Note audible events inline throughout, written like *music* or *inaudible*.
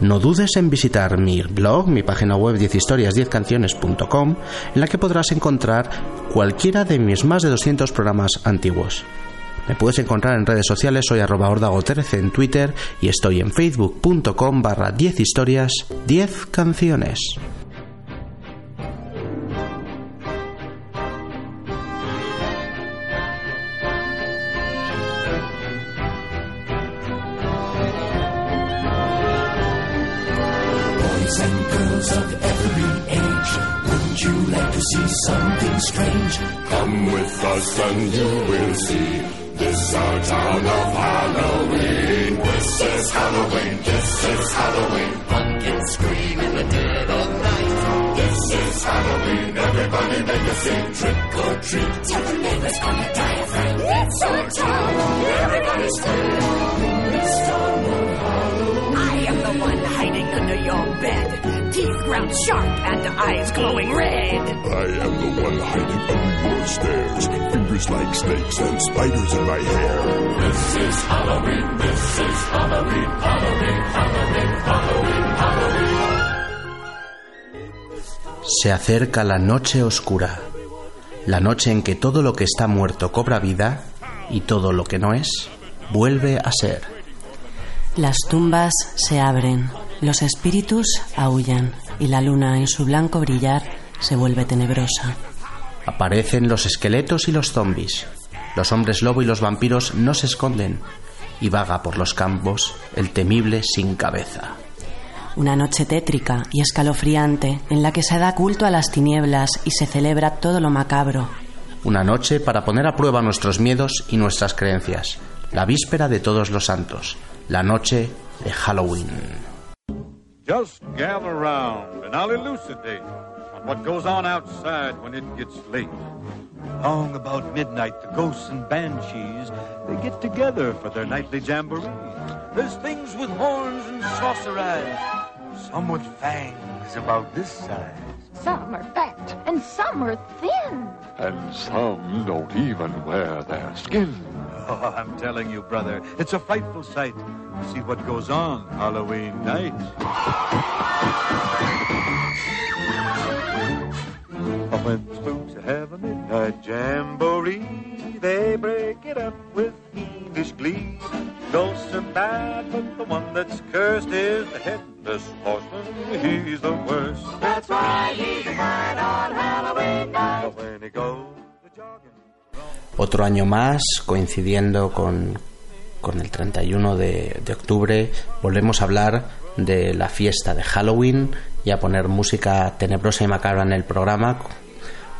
No dudes en visitar mi blog, mi página web 10historias10canciones.com, en la que podrás encontrar cualquiera de mis más de 200 programas antiguos. Me puedes encontrar en redes sociales, soy arroba ordago13 en Twitter y estoy en facebook.com barra 10 Boys and girls of every age, wouldn't you like to see something strange? Come with us and you will see. This our town of Halloween. This is Halloween. This is Halloween. Pumpkins scream in the dead of night. This is Halloween. Everybody make a scene. Trick or treat, tell the neighbors gonna die. It's our town, everybody scream. This town your bed. Teeth ground sharp and eyes glowing red. I am the one hiding under your stairs. Fingers like snakes and spiders in my hair. This is Halloween, this is Halloween, Halloween, Halloween, Halloween, Halloween. Se acerca la noche oscura, la noche en que todo lo que está muerto cobra vida y todo lo que no es vuelve a ser. Las tumbas se abren, los espíritus aullan y la luna en su blanco brillar se vuelve tenebrosa. Aparecen los esqueletos y los zombis. Los hombres lobo y los vampiros no se esconden y vaga por los campos el temible sin cabeza. Una noche tétrica y escalofriante en la que se da culto a las tinieblas y se celebra todo lo macabro. Una noche para poner a prueba nuestros miedos y nuestras creencias. La víspera de todos los santos. La noche de Halloween. Just gather round and I'll elucidate on what goes on outside when it gets late. Long about midnight, the ghosts and banshees, they get together for their nightly jamboree. There's things with horns and saucer eyes, some with fangs about this size. Some are fat and some are thin. And some don't even wear their skin. Oh, I'm telling you, brother, it's a frightful sight to see what goes on Halloween night. Oh, when spooks have a midnight jamboree, they break it up with fiendish glee. Ghosts are bad, but the one that's cursed is the headless horseman. He's the worst. That's why he's mine on Halloween night. But when he goes to jogging. Otro año más, coincidiendo con, con el 31 de, de octubre, volvemos a hablar de la fiesta de Halloween y a poner música tenebrosa y macabra en el programa.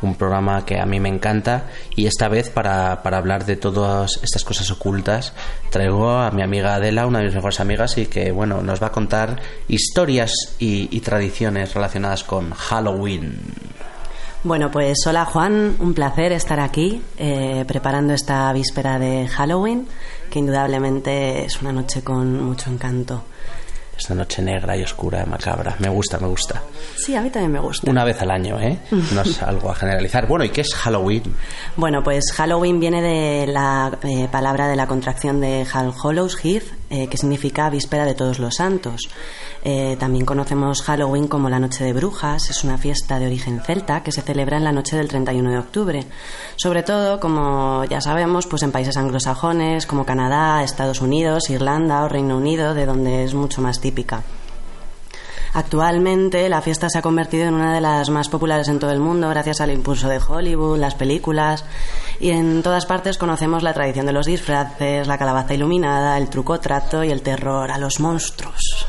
Un programa que a mí me encanta y esta vez para, para hablar de todas estas cosas ocultas traigo a mi amiga Adela, una de mis mejores amigas y que bueno, nos va a contar historias y, tradiciones relacionadas con Halloween. Bueno, pues hola Juan, un placer estar aquí eh, preparando esta víspera de Halloween, que indudablemente es una noche con mucho encanto. Esta noche negra y oscura, macabra. Me gusta, me gusta. Sí, a mí también me gusta. Una vez al año, ¿eh? *laughs* No es algo a generalizar. Bueno, ¿y qué es Halloween? Bueno, pues Halloween viene de la eh, palabra de la contracción de All Hallows Eve, eh, que significa víspera de todos los santos. Eh, también conocemos Halloween como la Noche de Brujas, es una fiesta de origen celta que se celebra en la noche del 31 de octubre. Sobre todo, como ya sabemos, pues en países anglosajones como Canadá, Estados Unidos, Irlanda o Reino Unido, de donde es mucho más típica. Actualmente la fiesta se ha convertido en una de las más populares en todo el mundo gracias al impulso de Hollywood, las películas y en todas partes conocemos la tradición de los disfraces, la calabaza iluminada, el truco trato y el terror a los monstruos.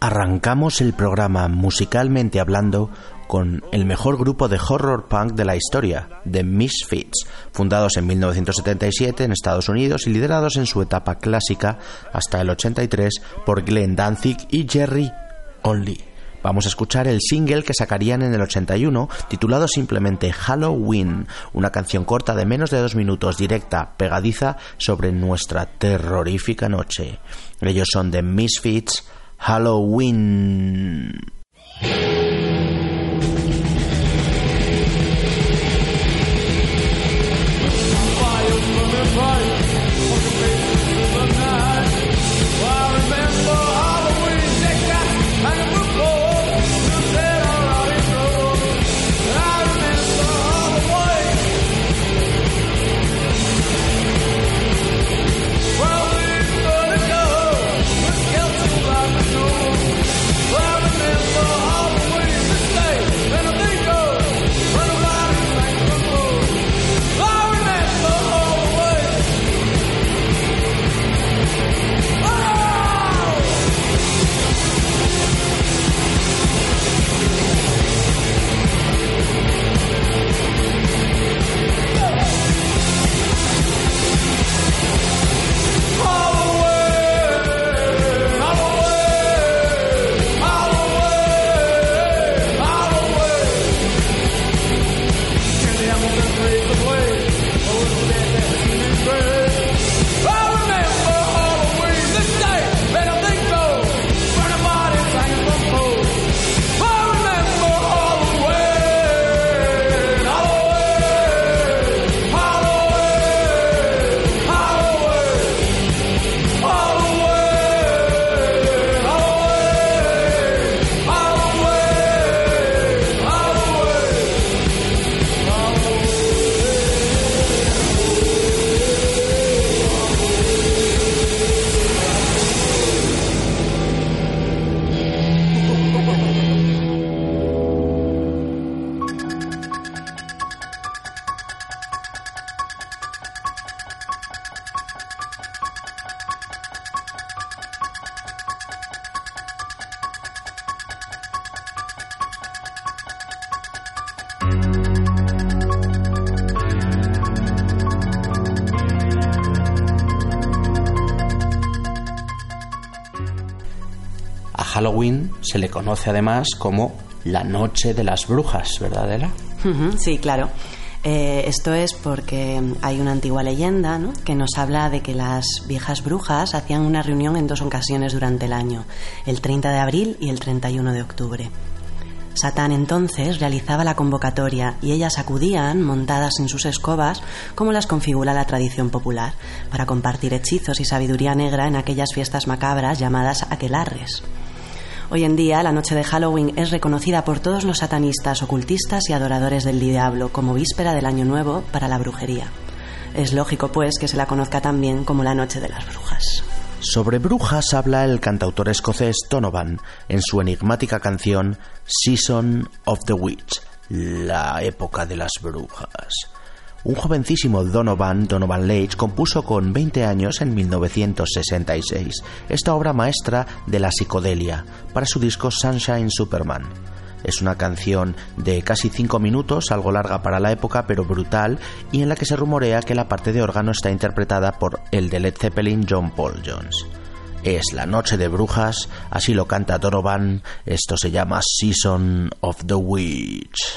Arrancamos el programa musicalmente hablando con el mejor grupo de horror punk de la historia, The Misfits, fundados en 1977 en Estados Unidos y liderados en su etapa clásica hasta el 83 por Glenn Danzig y Jerry Only. Vamos a escuchar el single que sacarían en el 81, titulado simplemente Halloween, una canción corta de menos de dos minutos, directa, pegadiza, sobre nuestra terrorífica noche. Ellos son The Misfits, Halloween. Se le conoce además como la Noche de las Brujas, ¿verdad? Ujú, Sí, claro. Eh, esto es porque hay una antigua leyenda que nos habla de que las viejas brujas hacían una reunión en dos ocasiones durante el año, el 30 de abril y el 31 de octubre. Satán entonces realizaba la convocatoria y ellas acudían montadas en sus escobas como las configura la tradición popular, para compartir hechizos y sabiduría negra en aquellas fiestas macabras llamadas aquelarres. Hoy en día, la noche de Halloween es reconocida por todos los satanistas, ocultistas y adoradores del diablo como víspera del Año Nuevo para la brujería. Es lógico, pues, que se la conozca también como la Noche de las Brujas. Sobre brujas habla el cantautor escocés Donovan en su enigmática canción Season of the Witch, la época de las brujas. Un jovencísimo Donovan, Donovan Leitch, compuso con 20 años en 1966 esta obra maestra de la psicodelia para su disco Sunshine Superman. Es una canción de casi 5 minutos, algo larga para la época, pero brutal, y en la que se rumorea que la parte de órgano está interpretada por el de Led Zeppelin John Paul Jones. Es la noche de brujas, así lo canta Donovan, esto se llama Season of the Witch.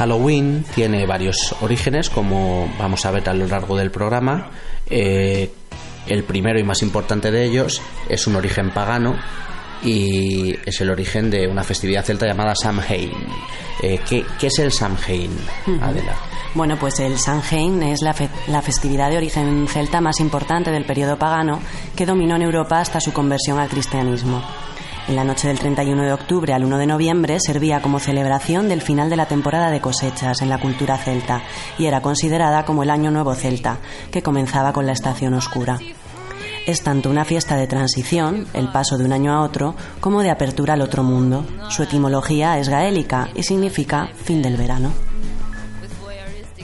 Halloween tiene varios orígenes, como vamos a ver a lo largo del programa. Eh, el primero y más importante de ellos es un origen pagano y es el origen de una festividad celta llamada Samhain. Eh, ¿qué, qué es el Samhain, Adela? Bueno, pues el Samhain es la, fe- la festividad de origen celta más importante del periodo pagano que dominó en Europa hasta su conversión al cristianismo. En la noche del 31 de octubre al 1 de noviembre servía como celebración del final de la temporada de cosechas en la cultura celta y era considerada como el Año Nuevo Celta, que comenzaba con la estación oscura. Es tanto una fiesta de transición, el paso de un año a otro, como de apertura al otro mundo. Su etimología es gaélica y significa fin del verano.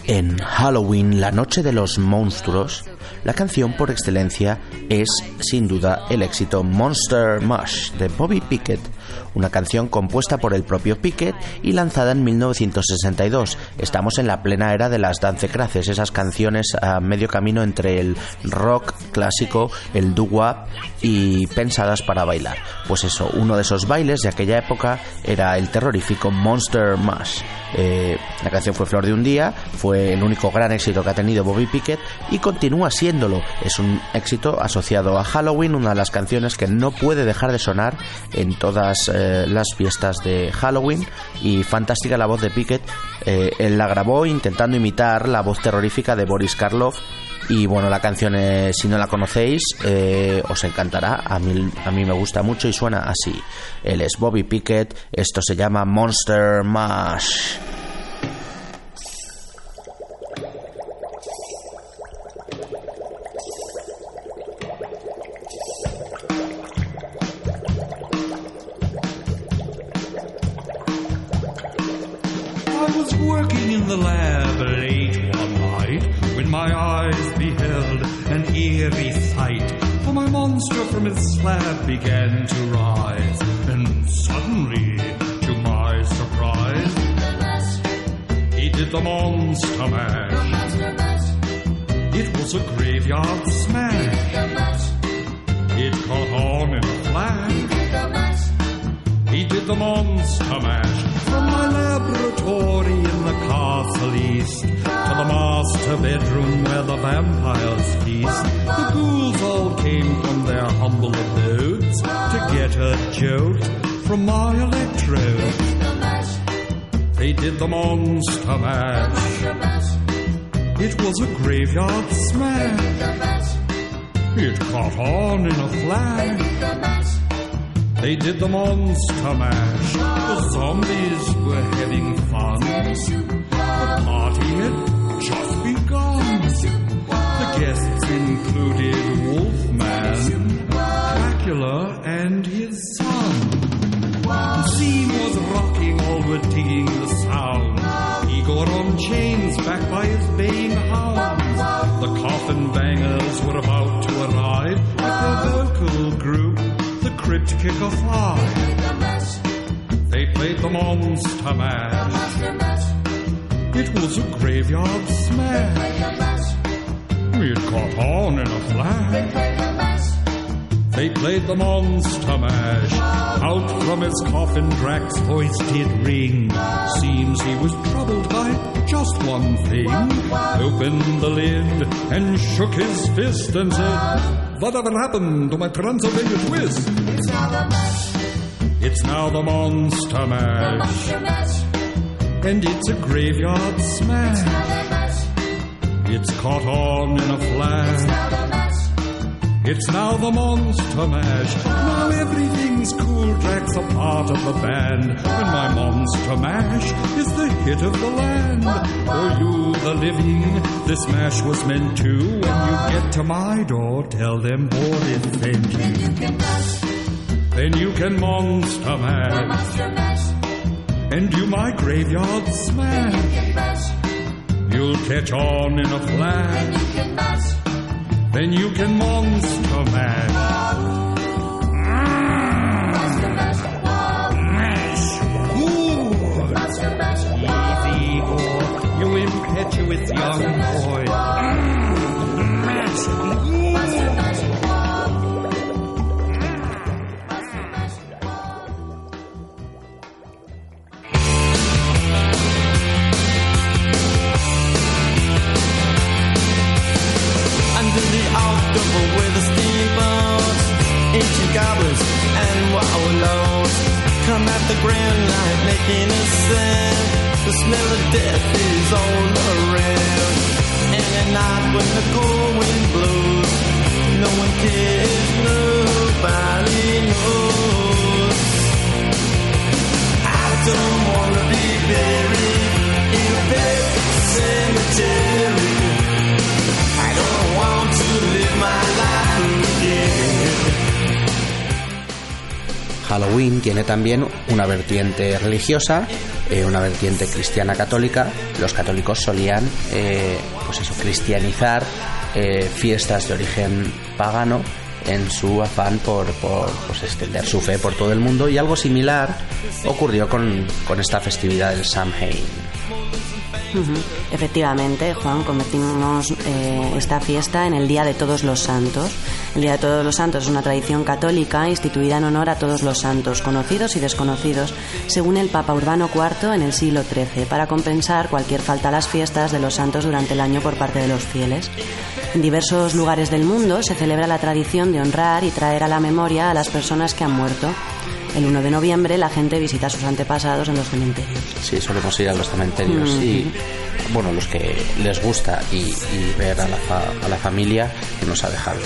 En Halloween, la noche de los monstruos, la canción por excelencia es, sin duda, el éxito Monster Mash de Bobby Pickett, una canción compuesta por el propio Pickett y lanzada en 1962. Estamos en la plena era de las dancecraces, esas canciones a medio camino entre el rock clásico, el doo-wop y pensadas para bailar. Pues eso, uno de esos bailes de aquella época era el terrorífico Monster Mash. Eh, la canción fue Flor de un Día, fue el único gran éxito que ha tenido Bobby Pickett y continúa siéndolo. Es un éxito asociado a Halloween, una de las canciones que no puede dejar de sonar en todas eh, las fiestas de Halloween y fantástica la voz de Pickett. Eh, él la grabó intentando imitar la voz terrorífica de Boris Karloff y bueno, la canción, eh, si no la conocéis, eh, os encantará. A mí, a mí me gusta mucho y suena así. Él es Bobby Pickett, esto se llama Monster Mash. The lab late one night when my eyes beheld an eerie sight. For my monster from its slab began to rise, and suddenly, to my surprise, he did the monster mash. It was a graveyard smash. It caught on in a flash. Did the monster mash from my laboratory in the castle east to the master bedroom where the vampires feast. The ghouls all came from their humble abodes to get a jolt from my electrode. They did the monster mash. It was a graveyard smash. It caught on in a flash. They did the monster mash. The zombies were having fun. The party had just begun. The guests included Wolfman, Dracula, and his son. The scene was rocking, all were digging the sound. Igor on chains, backed by his baying hounds. The coffin bangers were about to arrive at their vocal group, the crypt kicker five. They played the monster mash. It was a graveyard smash. It caught on in a flash. They played the monster mash. Out from its coffin, Drax's voice did ring. Seems he was troubled by just one thing. Opened the lid and shook his fist and said, Whatever happened to my Transylvania twist? It's now the monster mash. And it's a graveyard smash. It's caught on in a flash. It's now the monster mash. Now everything's cool. Drax a part of the band. And my monster mash is the hit of the land. For you, the living, this mash was meant to. When you get to my door, tell them board it thank you. Then you can monster mash. And do my graveyard smash. You'll catch on in a flash. Then you can monster man. mash. Easy, boy, you impetuous young boy. Under With the steamboats, ancient goblins and wallows come at the grand light making a sound. The smell of death is all around. And at night when the cold wind blows, no one cares, nobody knows. I don't wanna be buried in a pet cemetery. Halloween tiene también una vertiente religiosa, eh, una vertiente cristiana católica. Los católicos solían, eh, pues eso, cristianizar eh, fiestas de origen pagano en su afán por, por, pues, extender su fe por todo el mundo y algo similar ocurrió con, con esta festividad del Samhain. Efectivamente, Juan, convertimos eh, esta fiesta en el Día de Todos los Santos. El Día de Todos los Santos es una tradición católica instituida en honor a todos los santos, conocidos y desconocidos, según el Papa Urbano IV en el siglo XIII, para compensar cualquier falta a las fiestas de los santos durante el año por parte de los fieles. En diversos lugares del mundo se celebra la tradición de honrar y traer a la memoria a las personas que han muerto. El 1 de noviembre la gente visita a sus antepasados en los cementerios. Sí, solemos ir a los cementerios y, bueno, los que les gusta y, y ver a la, fa- a la familia que nos ha dejado.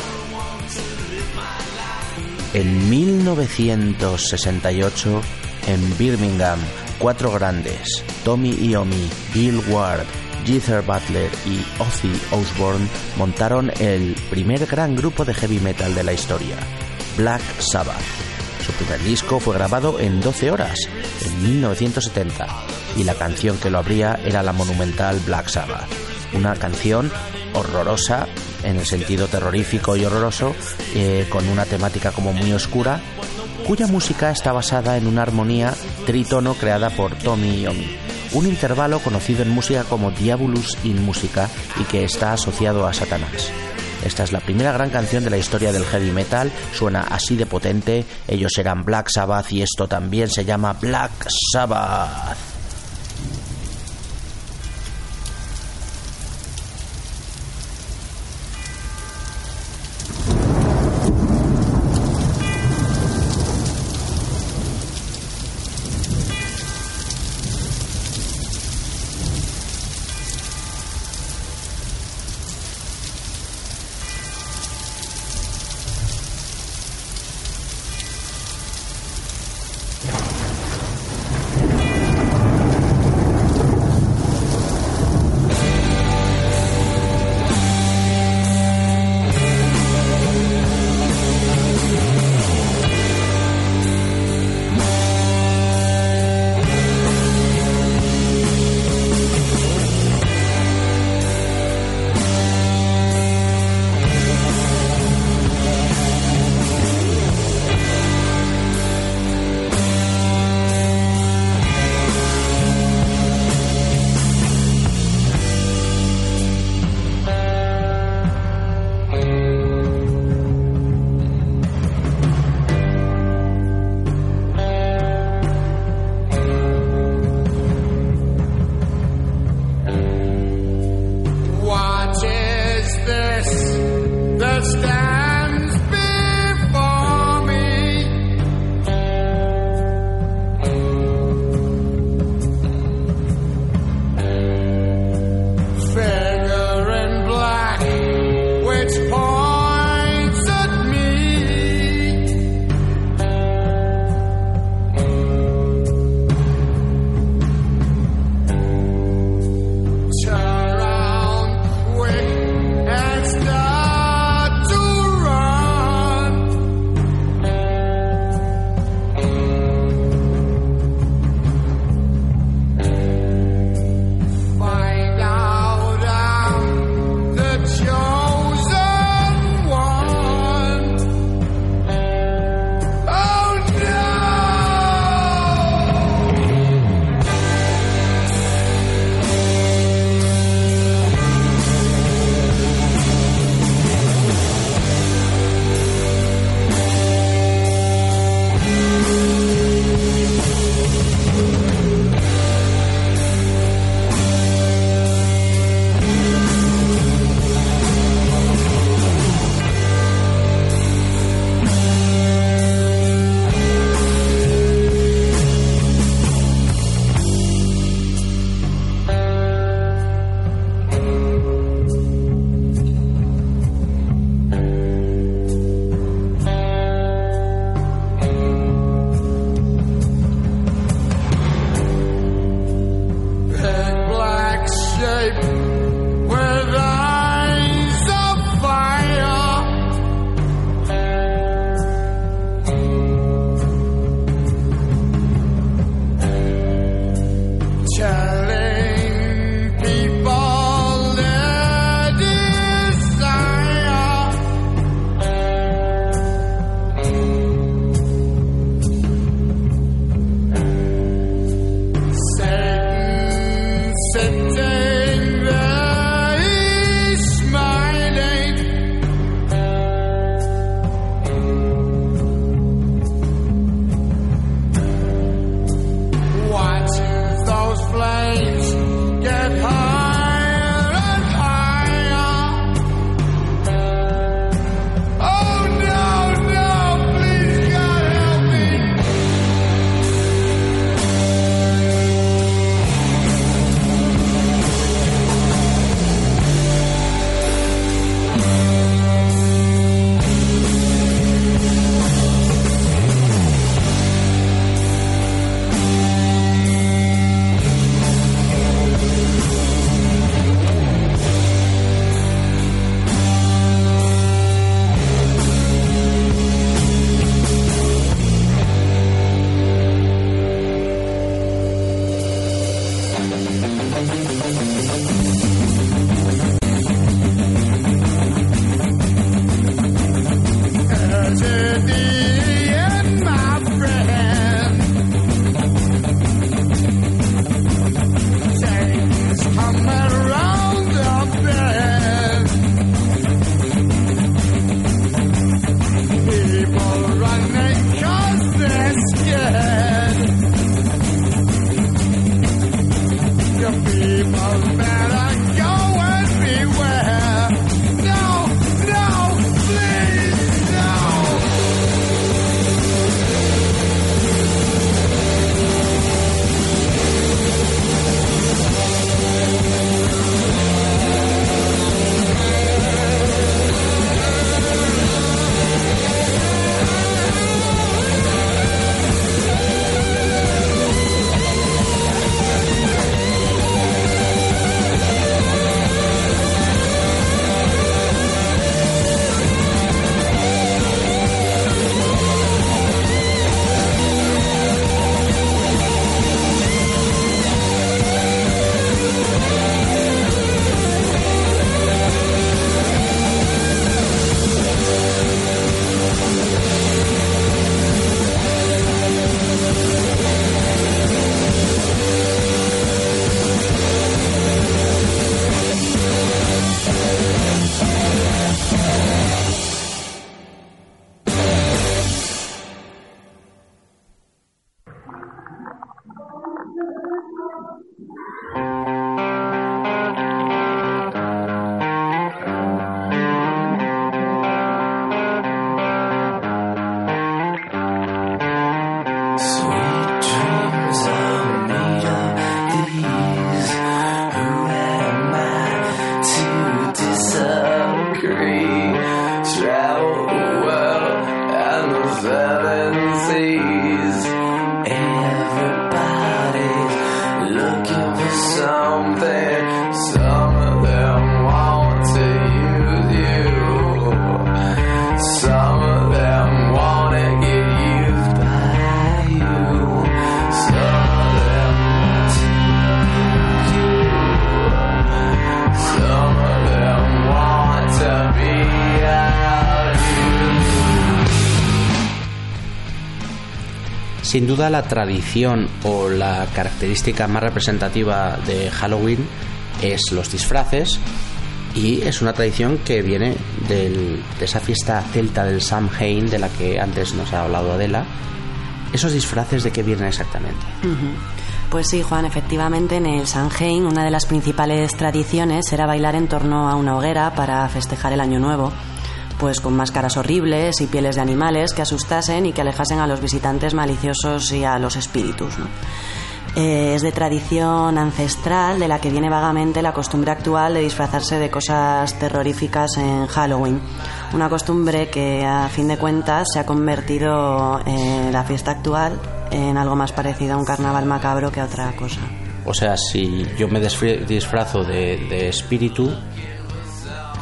En 1968, en Birmingham, cuatro grandes, Tommy Iommi, Bill Ward, Geether Butler y Ozzy Osbourne montaron el primer gran grupo de heavy metal de la historia, Black Sabbath. Su primer disco fue grabado en 12 horas, en 1970, y la canción que lo abría era la monumental Black Sabbath, una canción horrorosa en el sentido terrorífico y horroroso, eh, con una temática como muy oscura, cuya música está basada en una armonía trítono creada por Tommy Iommi, un intervalo conocido en música como Diabolus in Musica y que está asociado a Satanás. Esta es la primera gran canción de la historia del heavy metal, suena así de potente, ellos eran Black Sabbath y esto también se llama Black Sabbath. La tradición o la característica más representativa de Halloween es los disfraces y es una tradición que viene de esa fiesta celta del Samhain de la que antes nos ha hablado Adela. ¿Esos disfraces de qué vienen exactamente? Pues sí, Juan, efectivamente en el Samhain una de las principales tradiciones era bailar en torno a una hoguera para festejar el Año Nuevo, pues con máscaras horribles y pieles de animales que asustasen y que alejasen a los visitantes maliciosos y a los espíritus. ¿no? Eh, es de tradición ancestral de la que viene vagamente la costumbre actual de disfrazarse de cosas terroríficas en Halloween. Una costumbre que a fin de cuentas se ha convertido en la fiesta actual en algo más parecido a un carnaval macabro que a otra cosa. O sea, si yo me disfrazo de espíritu,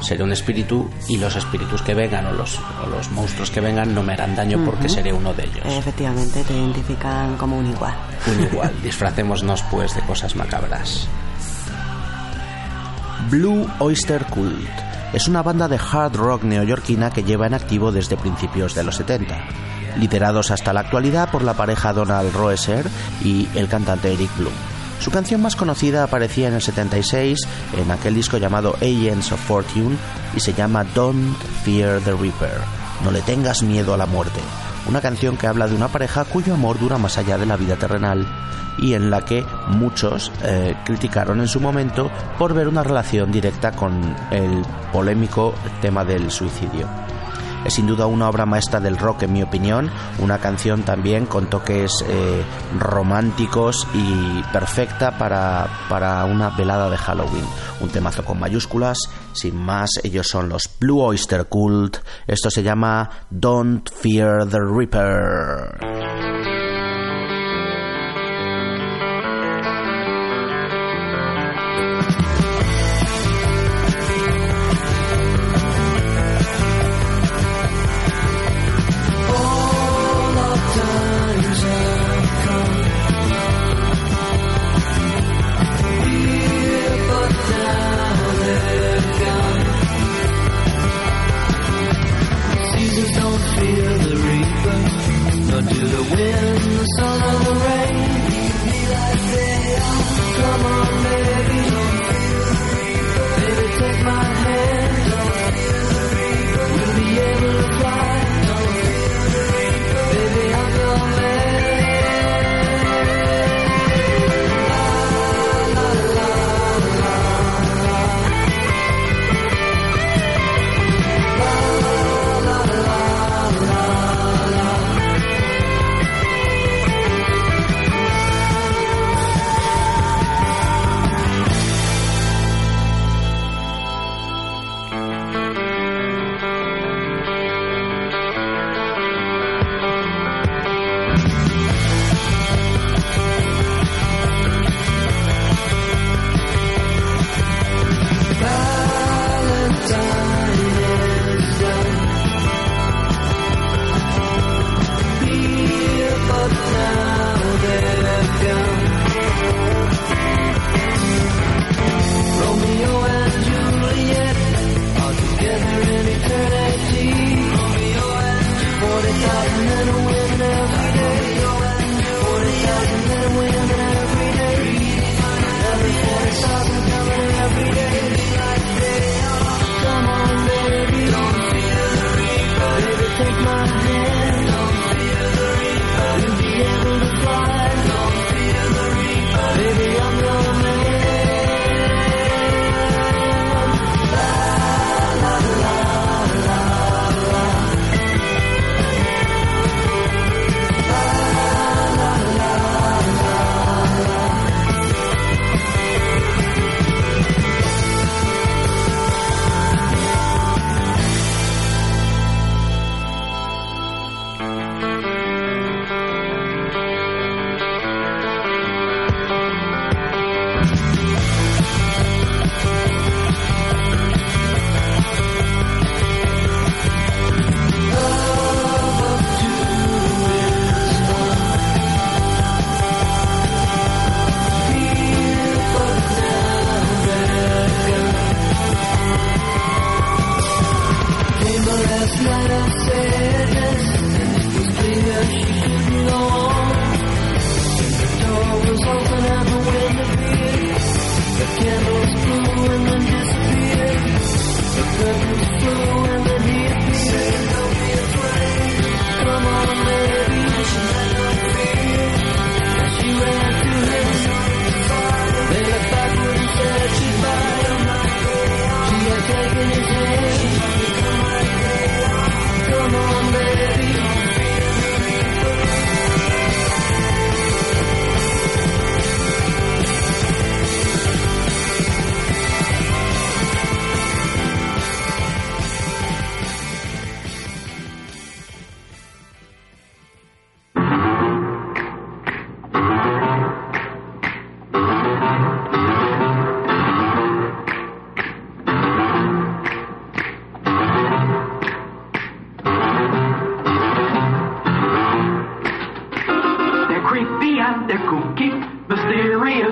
seré un espíritu y los espíritus que vengan o los, o los monstruos que vengan no me harán daño porque seré uno de ellos. Efectivamente, te identifican como un igual. Un igual, *laughs* disfracémonos pues de cosas macabras. Blue Oyster Cult es una banda de hard rock neoyorquina que lleva en activo desde principios de los 70, liderados hasta la actualidad por la pareja Donald Roeser y el cantante Eric Bloom. Su canción más conocida aparecía en el 76 en aquel disco llamado Agents of Fortune y se llama Don't Fear the Reaper. No le tengas miedo a la muerte. Una canción que habla de una pareja cuyo amor dura más allá de la vida terrenal y en la que muchos eh, criticaron en su momento por ver una relación directa con el polémico tema del suicidio. Es sin duda una obra maestra del rock, en mi opinión, una canción también con toques eh, románticos y perfecta para, para una velada de Halloween. Un temazo con mayúsculas, sin más, ellos son los Blue Oyster Cult, esto se llama Don't Fear the Reaper.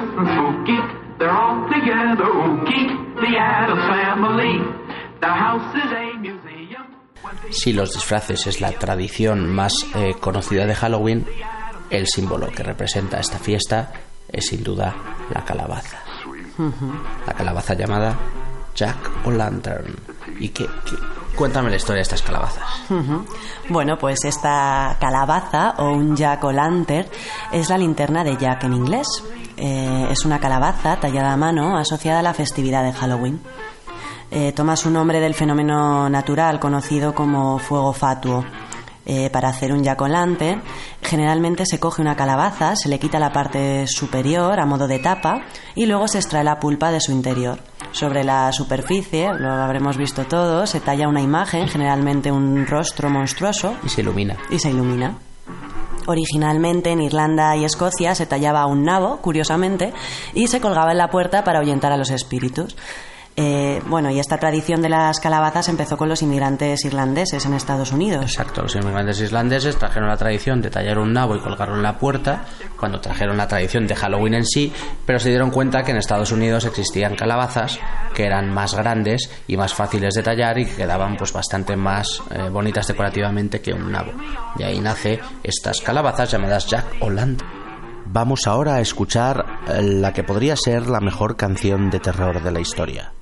Mysterious and spooky. They're all together ooky, the Addams family. Their house is a museum. Si los disfraces es la tradición más eh, conocida de Halloween, el símbolo que representa esta fiesta es sin duda la calabaza. La calabaza llamada Jack o Lantern. ¿Y qué, qué- Cuéntame la historia de estas calabazas. Bueno, pues esta calabaza o un jack o lantern es la linterna de Jack en inglés. Eh, es una calabaza tallada a mano asociada a la festividad de Halloween. Eh, toma su nombre del fenómeno natural conocido como fuego fatuo. Eh, para hacer un lantern, generalmente se coge una calabaza, se le quita la parte superior a modo de tapa y luego se extrae la pulpa de su interior. Sobre la superficie, lo habremos visto todos, se talla una imagen, generalmente un rostro monstruoso, Y se ilumina. y se ilumina. Originalmente en Irlanda y Escocia se tallaba un nabo, curiosamente, y se colgaba en la puerta para ahuyentar a los espíritus. Eh, bueno, y esta tradición de las calabazas empezó con los inmigrantes irlandeses en Estados Unidos. Exacto, los inmigrantes islandeses trajeron la tradición de tallar un nabo y colgarlo en la puerta, cuando trajeron la tradición de Halloween en sí, pero se dieron cuenta que en Estados Unidos existían calabazas que eran más grandes y más fáciles de tallar y que quedaban pues bastante más eh, bonitas decorativamente que un nabo. De ahí nace estas calabazas llamadas Jack Lantern. Vamos ahora a escuchar eh, la que podría ser la mejor canción de terror de la historia.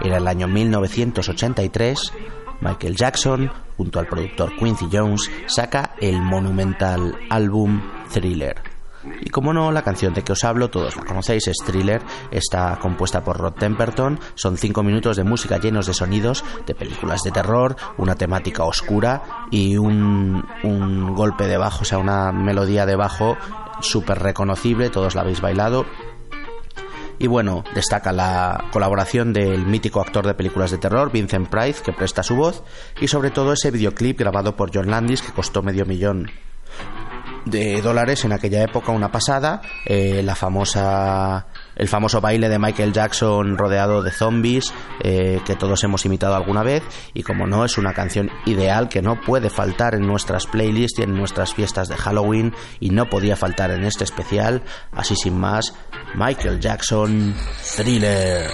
Era el año 1983. Michael Jackson, junto al productor Quincy Jones, saca el monumental álbum Thriller. Y como no, la canción de que os hablo, todos la conocéis, es Thriller, está compuesta por Rod Temperton, son cinco minutos de música llenos de sonidos de películas de terror, una temática oscura y un, un golpe de bajo, o sea, una melodía de bajo súper reconocible, todos la habéis bailado. Y bueno, destaca la colaboración del mítico actor de películas de terror, Vincent Price, que presta su voz, y sobre todo ese videoclip grabado por John Landis, que costó medio millón de dólares en aquella época, una pasada, eh, la famosa el famoso baile de Michael Jackson rodeado de zombies eh, que todos hemos imitado alguna vez y como no es una canción ideal que no puede faltar en nuestras playlists y en nuestras fiestas de Halloween y no podía faltar en este especial. Así sin más Michael Jackson Thriller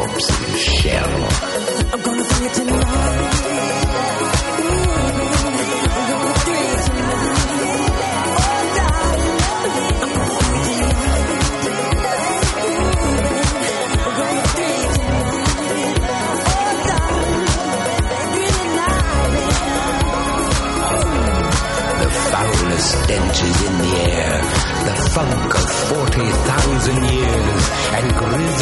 inside a shell. I'm gonna bring it tonight. The foulest stenches in the air, the funk of 40,000 years, and grisly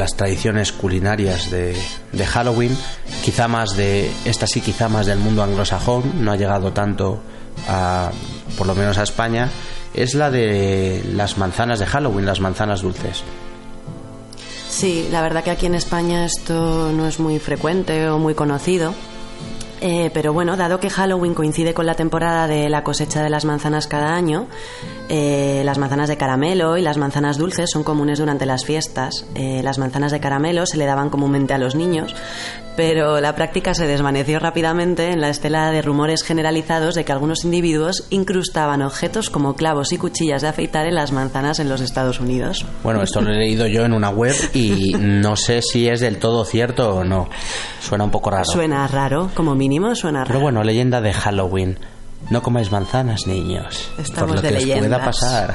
las tradiciones culinarias de, de Halloween, quizá más de, esta sí quizá más del mundo anglosajón, no ha llegado tanto a, por lo menos a España, es la de las manzanas de Halloween, las manzanas dulces. Sí, la verdad que aquí en España esto no es muy frecuente o muy conocido. Eh, pero bueno, dado que Halloween coincide con la temporada de la cosecha de las manzanas cada año, eh, las manzanas de caramelo y las manzanas dulces son comunes durante las fiestas. Eh, las manzanas de caramelo se le daban comúnmente a los niños, pero la práctica se desvaneció rápidamente en la estela de rumores generalizados de que algunos individuos incrustaban objetos como clavos y cuchillas de afeitar en las manzanas en los Estados Unidos. Bueno, esto lo he leído yo en una web y no sé si es del todo cierto o no. Suena un poco raro. Suena raro, como mínimo suena raro. Pero bueno, leyenda de Halloween. No comáis manzanas, niños. Estamos por lo de que os pueda leyendas. pasar.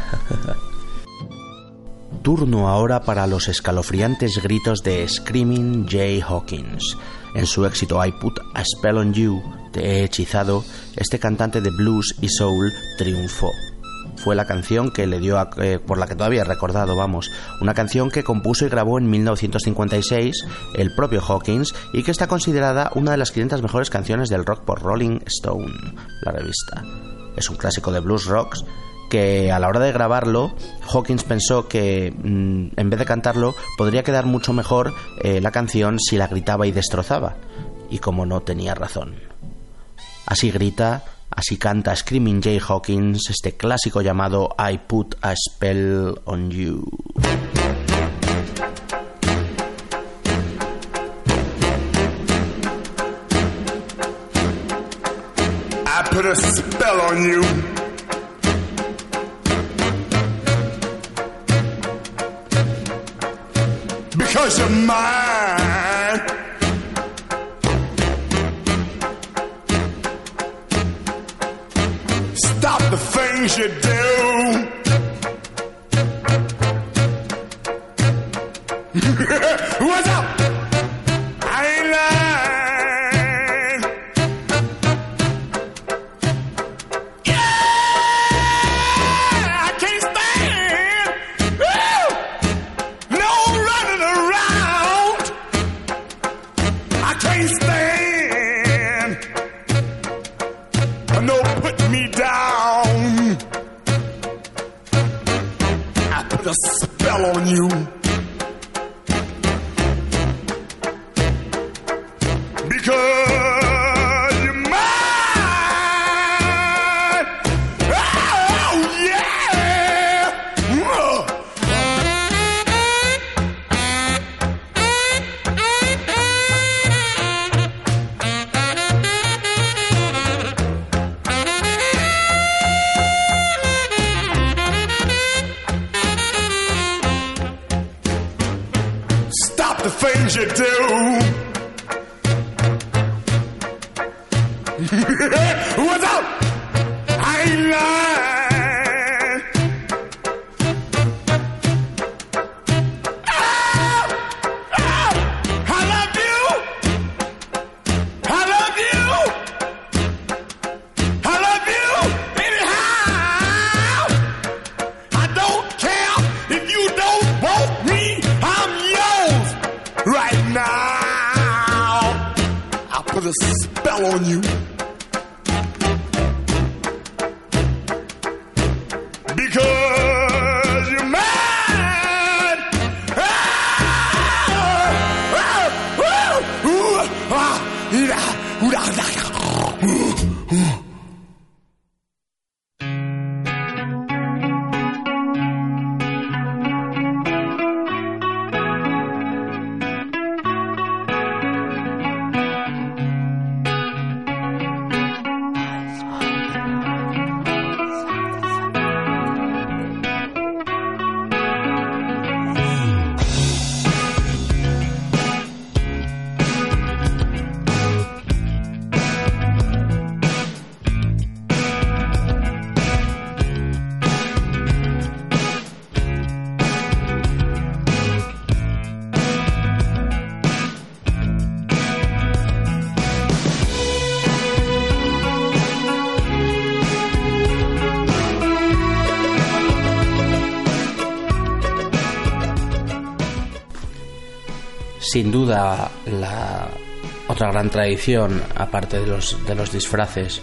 *laughs* Turno ahora para los escalofriantes gritos de Screaming Jay Hawkins. En su éxito I Put a Spell on You, Te he hechizado, este cantante de blues y soul triunfó. Fue la canción que le dio a- eh, por la que todavía he recordado, vamos, una canción que compuso y grabó en 1956 el propio Hawkins y que está considerada una de las 500 mejores canciones del rock por Rolling Stone, la revista. Es un clásico de blues rocks que a la hora de grabarlo, Hawkins pensó que mm, en vez de cantarlo podría quedar mucho mejor eh, la canción si la gritaba y destrozaba. Y como no tenía razón. Así grita, así canta Screaming Jay Hawkins este clásico llamado I Put a Spell on You. I put a spell on you. Because you're mine. Stop the things you do. *laughs* What's up? You do. Sin duda, la otra gran tradición, aparte de los, de los disfraces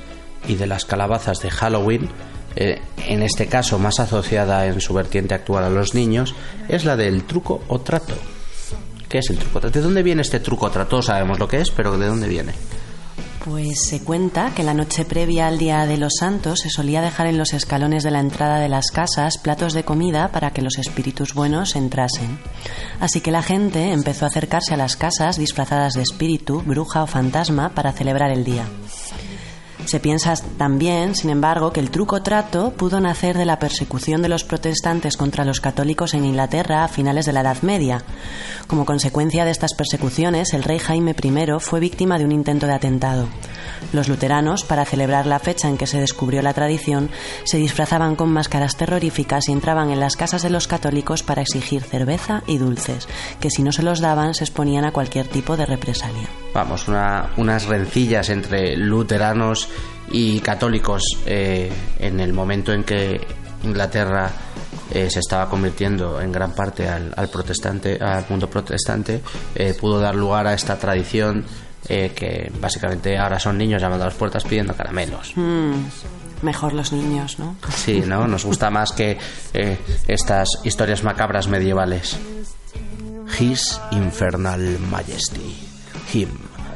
y de las calabazas de Halloween, eh, en este caso más asociada en su vertiente actual a los niños, es la del truco o trato. ¿Qué es el truco? ¿De dónde viene este truco o trato? Sabemos lo que es, pero ¿de dónde viene? Pues se cuenta que la noche previa al Día de los Santos se solía dejar en los escalones de la entrada de las casas platos de comida para que los espíritus buenos entrasen. Así que la gente empezó a acercarse a las casas disfrazadas de espíritu, bruja o fantasma para celebrar el día. Se piensa también, sin embargo, que el truco trato pudo nacer de la persecución de los protestantes contra los católicos en Inglaterra a finales de la Edad Media. Como consecuencia de estas persecuciones, el rey Jaime I fue víctima de un intento de atentado. Los luteranos, para celebrar la fecha en que se descubrió la tradición, se disfrazaban con máscaras terroríficas y entraban en las casas de los católicos para exigir cerveza y dulces, que si no se los daban se exponían a cualquier tipo de represalia. Vamos, una- unas rencillas entre luteranos y católicos eh, en el momento en que Inglaterra eh, se estaba convirtiendo en gran parte al, protestante, al mundo protestante, eh, pudo dar lugar a esta tradición eh, que básicamente ahora son niños llamando a las puertas pidiendo caramelos. Mm, mejor los niños, ¿no? Sí, ¿no? Nos gusta más que eh, estas historias macabras medievales. His Infernal Majesty. Him.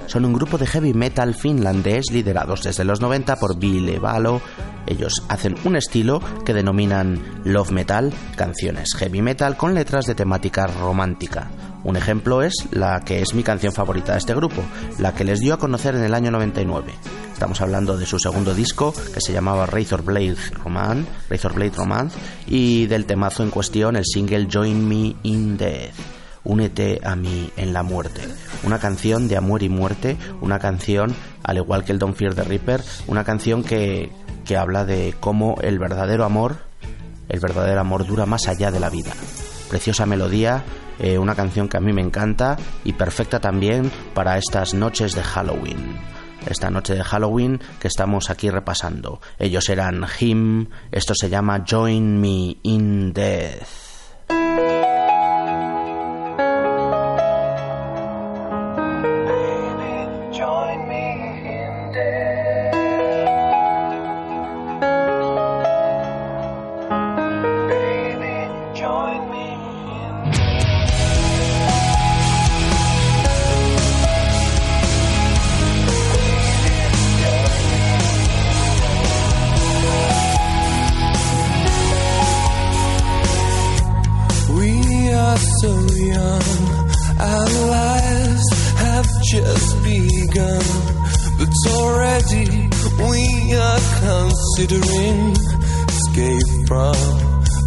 Son un grupo de heavy metal finlandés liderados desde los 90 por Ville Valo. Ellos hacen un estilo que denominan love metal, canciones heavy metal con letras de temática romántica. Un ejemplo es la que es mi canción favorita de este grupo, la que les dio a conocer en el año 99. Estamos hablando de su segundo disco que se llamaba Razor Blade Romance, Razor Blade Romance y del temazo en cuestión el single Join Me in Death. Únete a mí en la muerte. Una canción de amor y muerte, una canción, al igual que el Don't Fear the Reaper, una canción que, que habla de cómo el verdadero amor, el verdadero amor dura más allá de la vida. Preciosa melodía, eh, una canción que a mí me encanta y perfecta también para estas noches de Halloween. Esta noche de Halloween que estamos aquí repasando. Ellos eran Him, esto se llama Join Me in Death. Just begun. But already we are considering escape from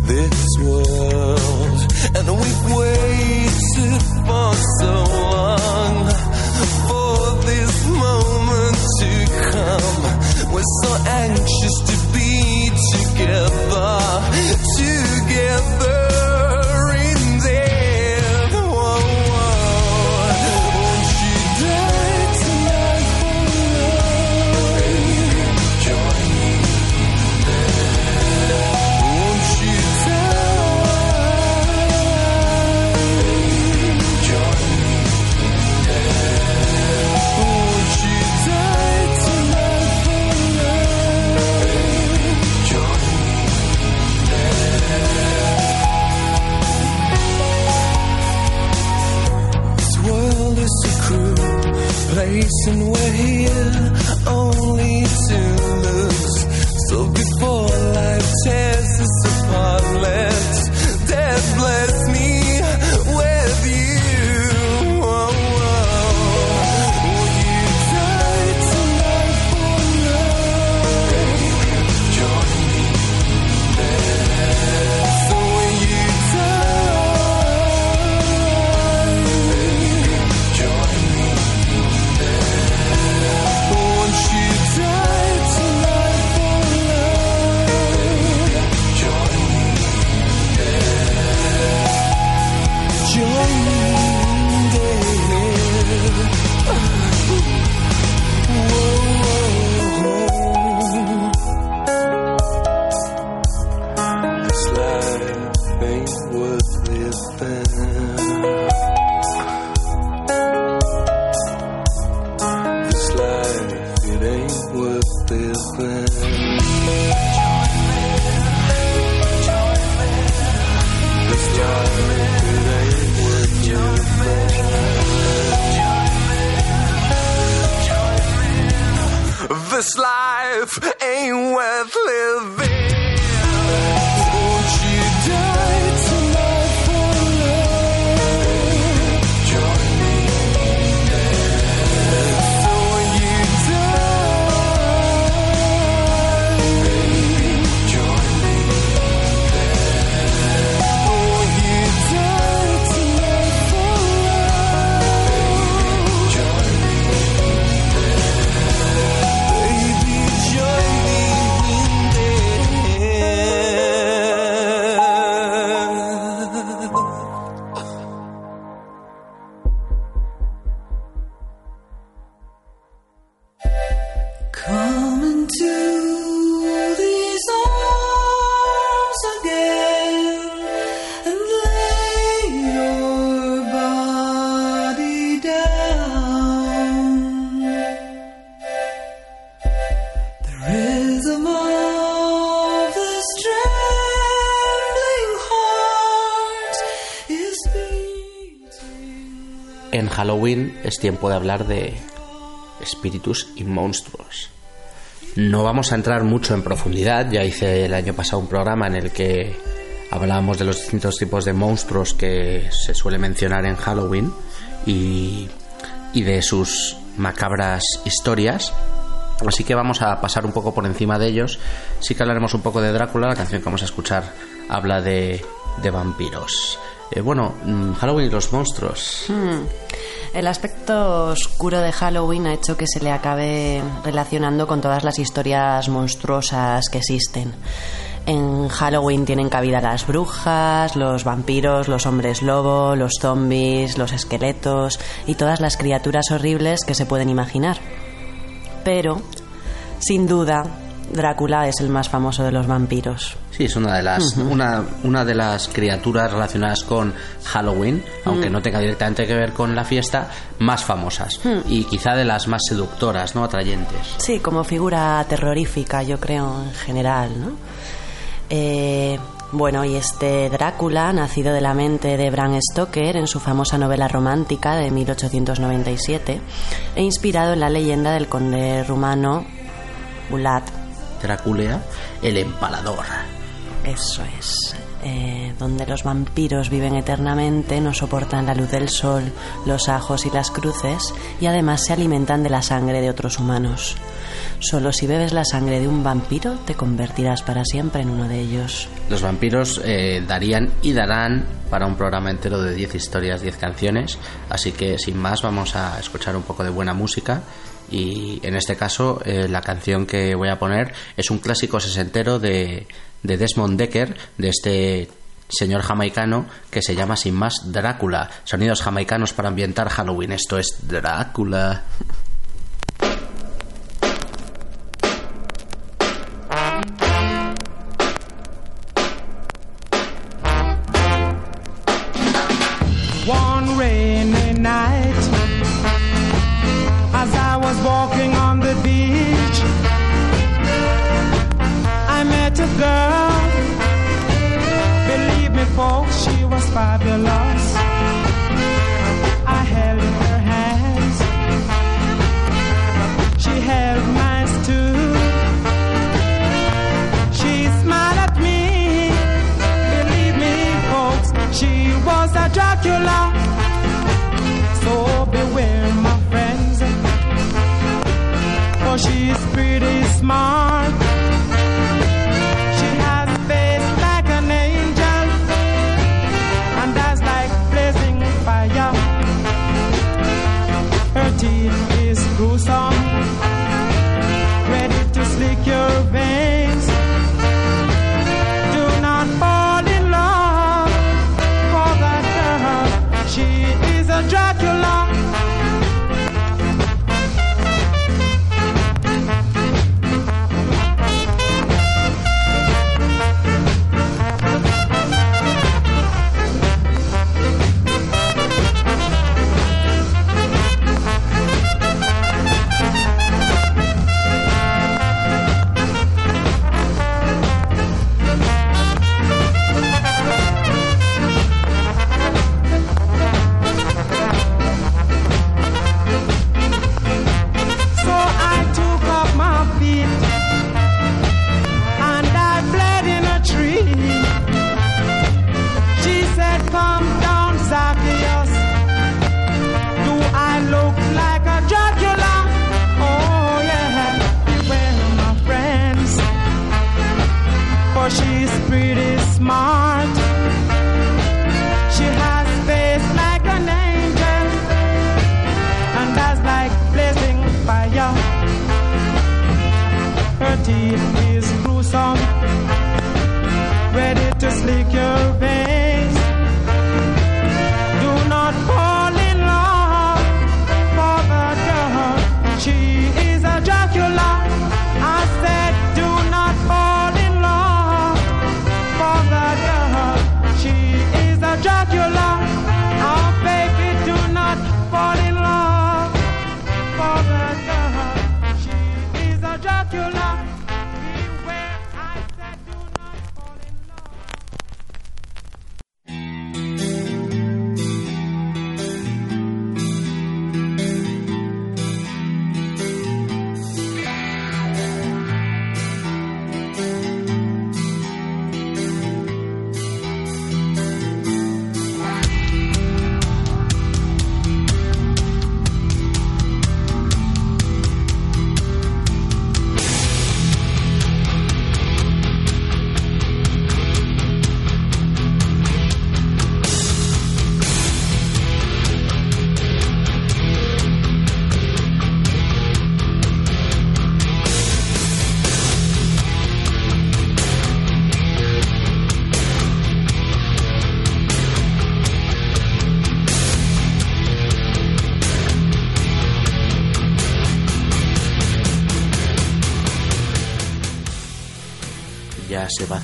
this world. And we've waited for so long for this moment to come. We're so anxious to be together, together and we're here only to lose. So before life tears us apart, let Halloween es tiempo de hablar de espíritus y monstruos. No vamos a entrar mucho en profundidad, ya hice el año pasado un programa en el que hablábamos de los distintos tipos de monstruos que se suele mencionar en Halloween y, y de sus macabras historias. Así que vamos a pasar un poco por encima de ellos. Sí que hablaremos un poco de Drácula, la canción que vamos a escuchar habla de, vampiros. Eh, bueno, mm, Halloween y los monstruos. Hmm. El aspecto oscuro de Halloween ha hecho que se le acabe relacionando con todas las historias monstruosas que existen. En Halloween tienen cabida las brujas, los vampiros, los hombres lobo, los zombies, los esqueletos y todas las criaturas horribles que se pueden imaginar. Pero, sin duda, Drácula es el más famoso de los vampiros. Sí, es una de las una, una de las criaturas relacionadas con Halloween, aunque Mm. no tenga directamente que ver con la fiesta, más famosas Mm. y quizá de las más seductoras, no atrayentes. Sí, como figura terrorífica, yo creo, en general, ¿no? Eh, bueno, y este Drácula, nacido de la mente de Bram Stoker en su famosa novela romántica de 1897, e inspirado en la leyenda del conde rumano Bulat. Drácula, el empalador. Eso es. eh, donde los vampiros viven eternamente, no soportan la luz del sol, los ajos y las cruces y además se alimentan de la sangre de otros humanos. Solo si bebes la sangre de un vampiro te convertirás para siempre en uno de ellos. Los vampiros eh, darían y darán para un programa entero de 10 historias, 10 canciones, así que sin más vamos a escuchar un poco de buena música y en este caso eh, la canción que voy a poner es un clásico sesentero de, de Desmond Decker, de este señor jamaicano que se llama sin más Drácula. Sonidos jamaicanos para ambientar Halloween. Esto es Drácula. *laughs* pretty smile.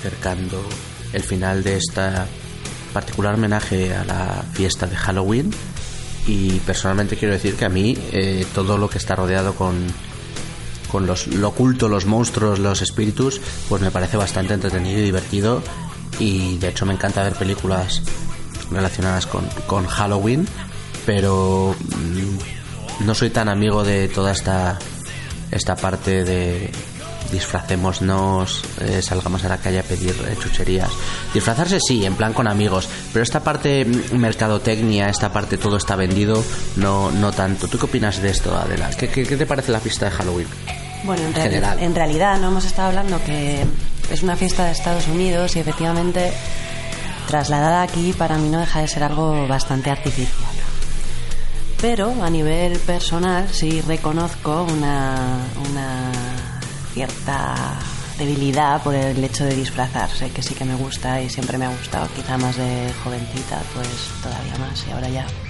Acercando el final de esta particular homenaje a la fiesta de Halloween. Y personalmente quiero decir que a mí eh, todo lo que está rodeado con con los, lo oculto, los monstruos, los espíritus, pues me parece bastante entretenido y divertido. Y de hecho me encanta ver películas relacionadas con, con Halloween, pero mm, no soy tan amigo de toda esta esta parte de disfracémonos, eh, salgamos a la calle a pedir eh, chucherías. Disfrazarse sí, en plan con amigos, pero esta parte mm, mercadotecnia, esta parte todo está vendido, no, no tanto. ¿Tú qué opinas de esto, Adela? ¿Qué, qué, qué te parece la fiesta de Halloween? Bueno, en, reali- General. en realidad no hemos estado hablando que es una fiesta de Estados Unidos y efectivamente trasladada aquí para mí no deja de ser algo bastante artificial. Pero a nivel personal sí reconozco una, una cierta debilidad por el hecho de disfrazarse, que sí que me gusta y siempre me ha gustado, quizá más de jovencita, pues todavía más y ahora ya.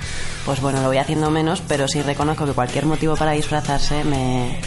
Pues bueno, lo voy haciendo menos, pero sí reconozco que cualquier motivo para disfrazarse me,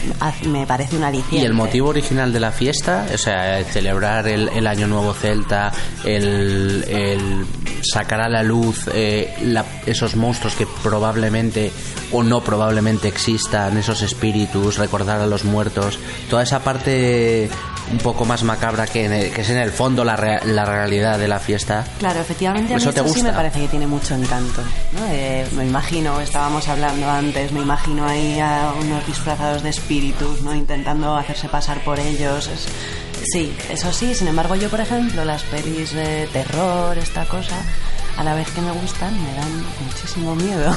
me parece un aliciente. ¿Y el motivo original de la fiesta? O sea, celebrar el, el Año Nuevo Celta, el, el sacar a la luz eh, la- esos monstruos que probablemente o no probablemente existan, esos espíritus, recordar a los muertos, toda esa parte un poco más macabra que, en el- que es en el fondo la, la realidad de la fiesta. Claro, efectivamente a mí ¿Eso te esto sí me gusta? parece que tiene mucho encanto. ¿no? Eh, me imagino, estábamos hablando antes, me imagino ahí a unos disfrazados de espíritus, ¿no? Intentando hacerse pasar por ellos. Es- sí, eso sí, sin embargo yo, por ejemplo, las pelis de terror, esta cosa, a la vez que me gustan, me dan muchísimo miedo.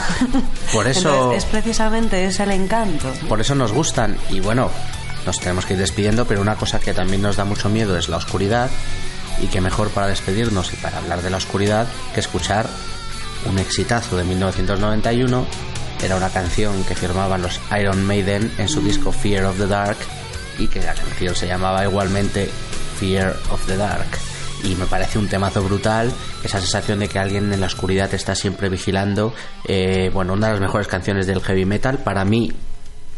Por *laughs* eso- Entonces, es precisamente ese el encanto. Por eso nos gustan y bueno, nos tenemos que ir despidiendo, pero una cosa que también nos da mucho miedo es la oscuridad y que mejor para despedirnos y para hablar de la oscuridad que escuchar un exitazo de 1991. Era una canción que firmaban los Iron Maiden en su disco Fear of the Dark y que la canción se llamaba igualmente Fear of the Dark. Y me parece un temazo brutal, esa sensación de que alguien en la oscuridad está siempre vigilando. Eh, bueno, una de las mejores canciones del heavy metal. Para mí,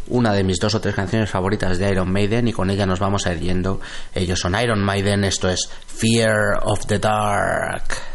una de mis dos o tres canciones favoritas de Iron Maiden y con ella nos vamos a yendo. Ellos son Iron Maiden, esto es Fear of the Dark.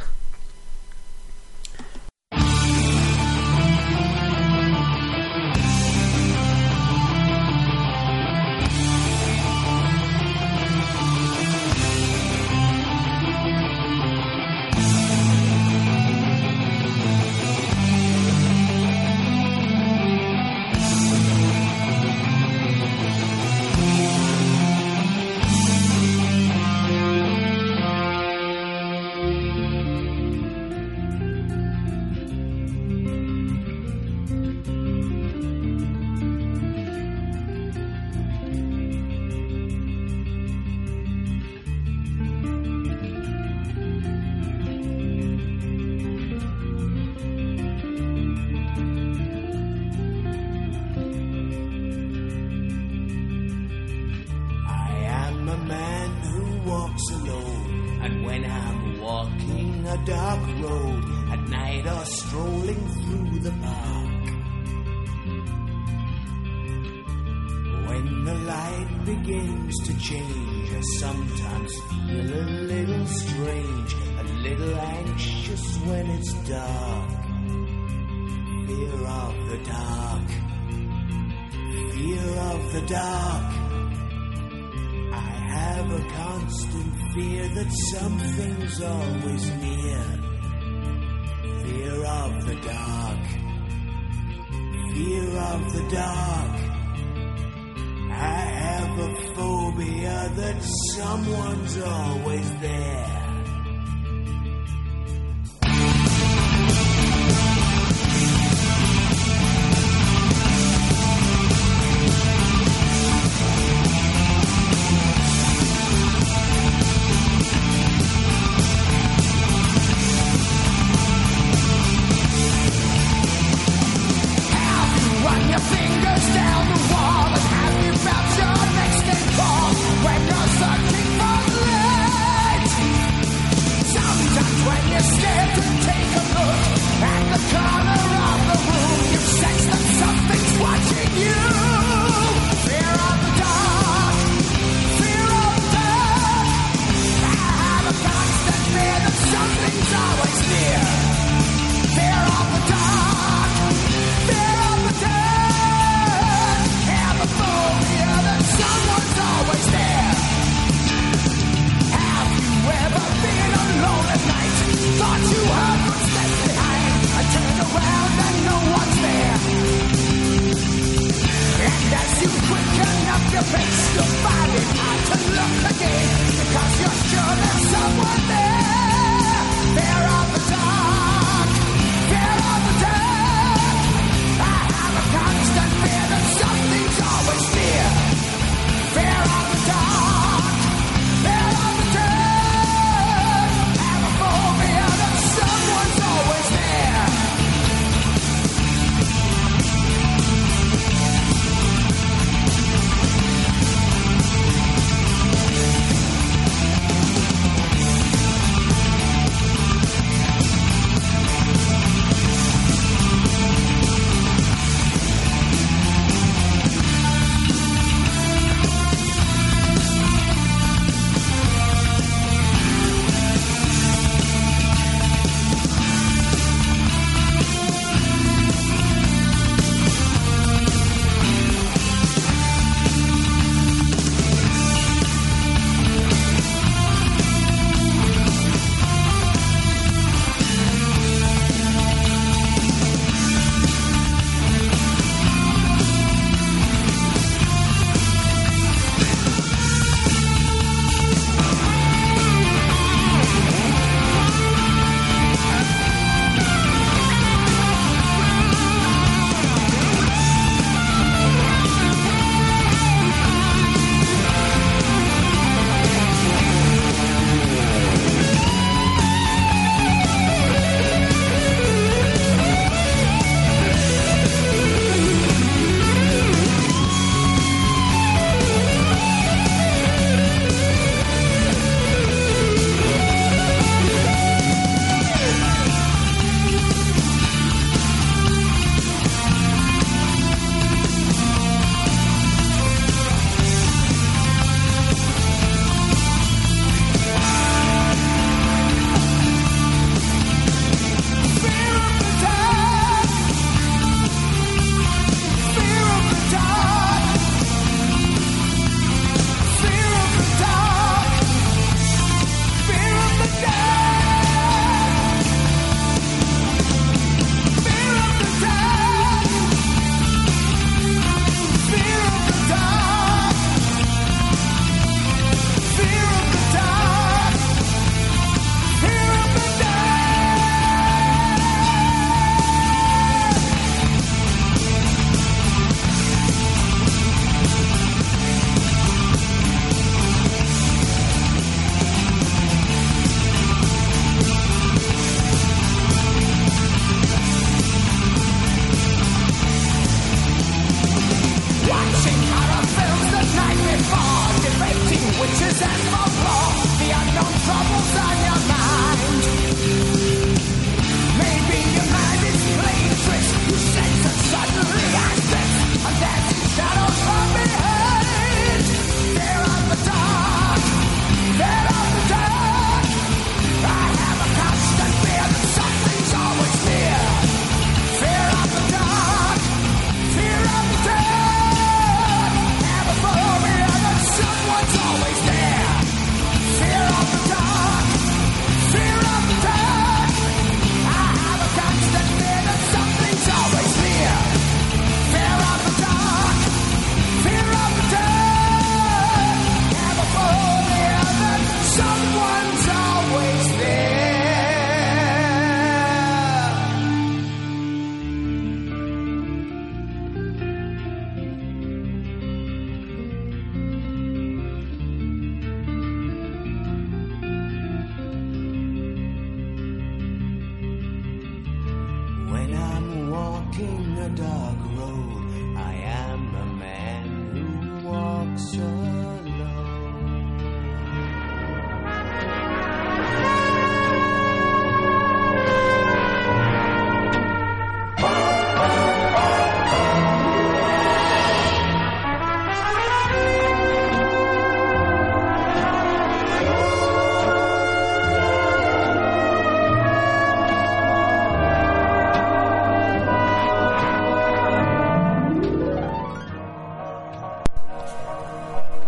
Always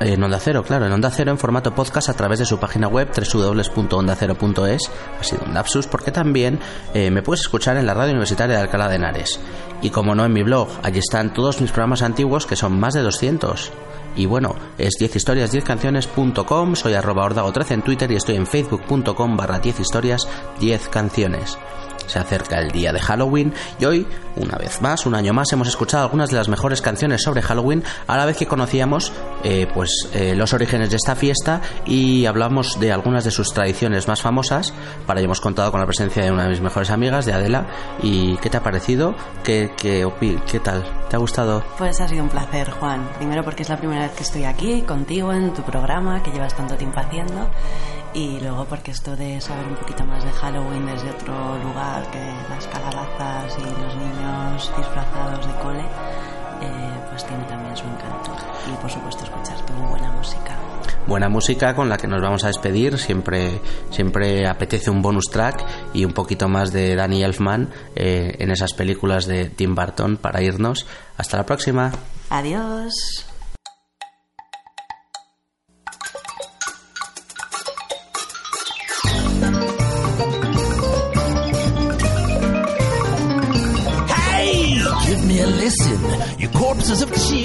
en Onda Cero, claro, en Onda Cero en formato podcast a través de su página web www.ondacero.es. Ha sido un lapsus porque también eh, me puedes escuchar en la radio universitaria de Alcalá de Henares. Y como no en mi blog, allí están todos mis programas antiguos que son más de 200. Y bueno, es 10 historias 10 canciones.com, soy arroba ordago13 en Twitter y estoy en facebook.com barra 10 historias 10 canciones. Se acerca el día de Halloween y hoy, una vez más, un año más, hemos escuchado algunas de las mejores canciones sobre Halloween a la vez que conocíamos eh, pues, eh, los orígenes de esta fiesta y hablamos de algunas de sus tradiciones más famosas. Para ello hemos contado con la presencia de una de mis mejores amigas, de Adela. ¿Y qué te ha parecido? ¿Qué, qué, qué tal? ¿Te ha gustado? Pues ha sido un placer, Juan. Primero porque es la primera vez que estoy aquí contigo en tu programa que llevas tanto tiempo haciendo. Y luego porque esto de saber un poquito más de Halloween desde otro lugar que las calabazas y los niños disfrazados de cole, eh, pues tiene también su encanto. Y por supuesto escuchar tu buena música. Buena música con la que nos vamos a despedir. Siempre, siempre apetece un bonus track y un poquito más de Danny Elfman eh, en esas películas de Tim Burton para irnos. Hasta la próxima. Adiós. Hey, give me a listen, you corpses of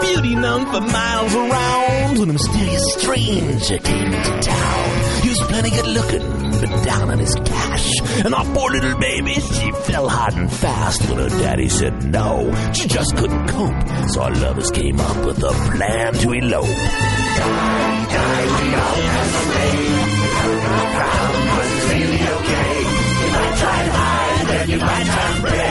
beauty known for miles around when a mysterious stranger came into town. He was plenty good looking, but down on his cash. And our poor little baby, she fell hard and fast when her daddy said no. She just couldn't cope, so our lovers came up with a plan to elope. You might try and pray, but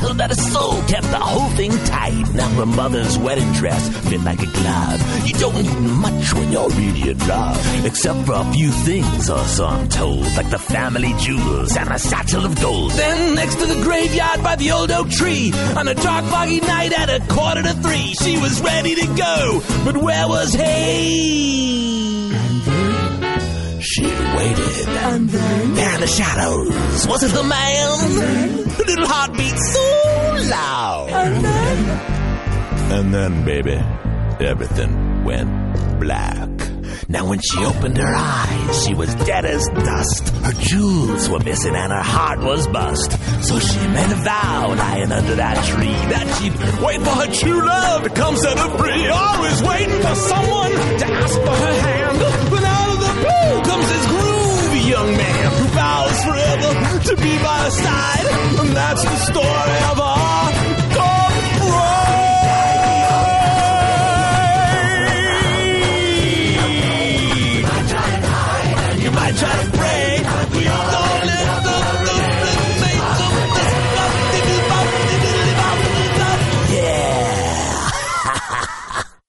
that a soul kept the whole thing tight. Now her mother's wedding dress fit like a glove. You don't need much when you're really in love, except for a few things, or so I'm told, like the family jewels and a satchel of gold. Then next to the graveyard by the old oak tree, on a dark foggy night at a quarter to three, she was ready to go, but where was he? She waited. And then? There in the shadows. Was it the man? Her little heartbeat. so And then? And then, baby, everything went black. Now, when she opened her eyes, she was dead as dust. Her jewels were missing and her heart was bust. So she made a vow lying under that tree that she'd wait for her true love to come set her free. Always waiting for someone to ask for her hand. But out of the blue comes this groovy young man who vows forever to be by her side. And that's the story of our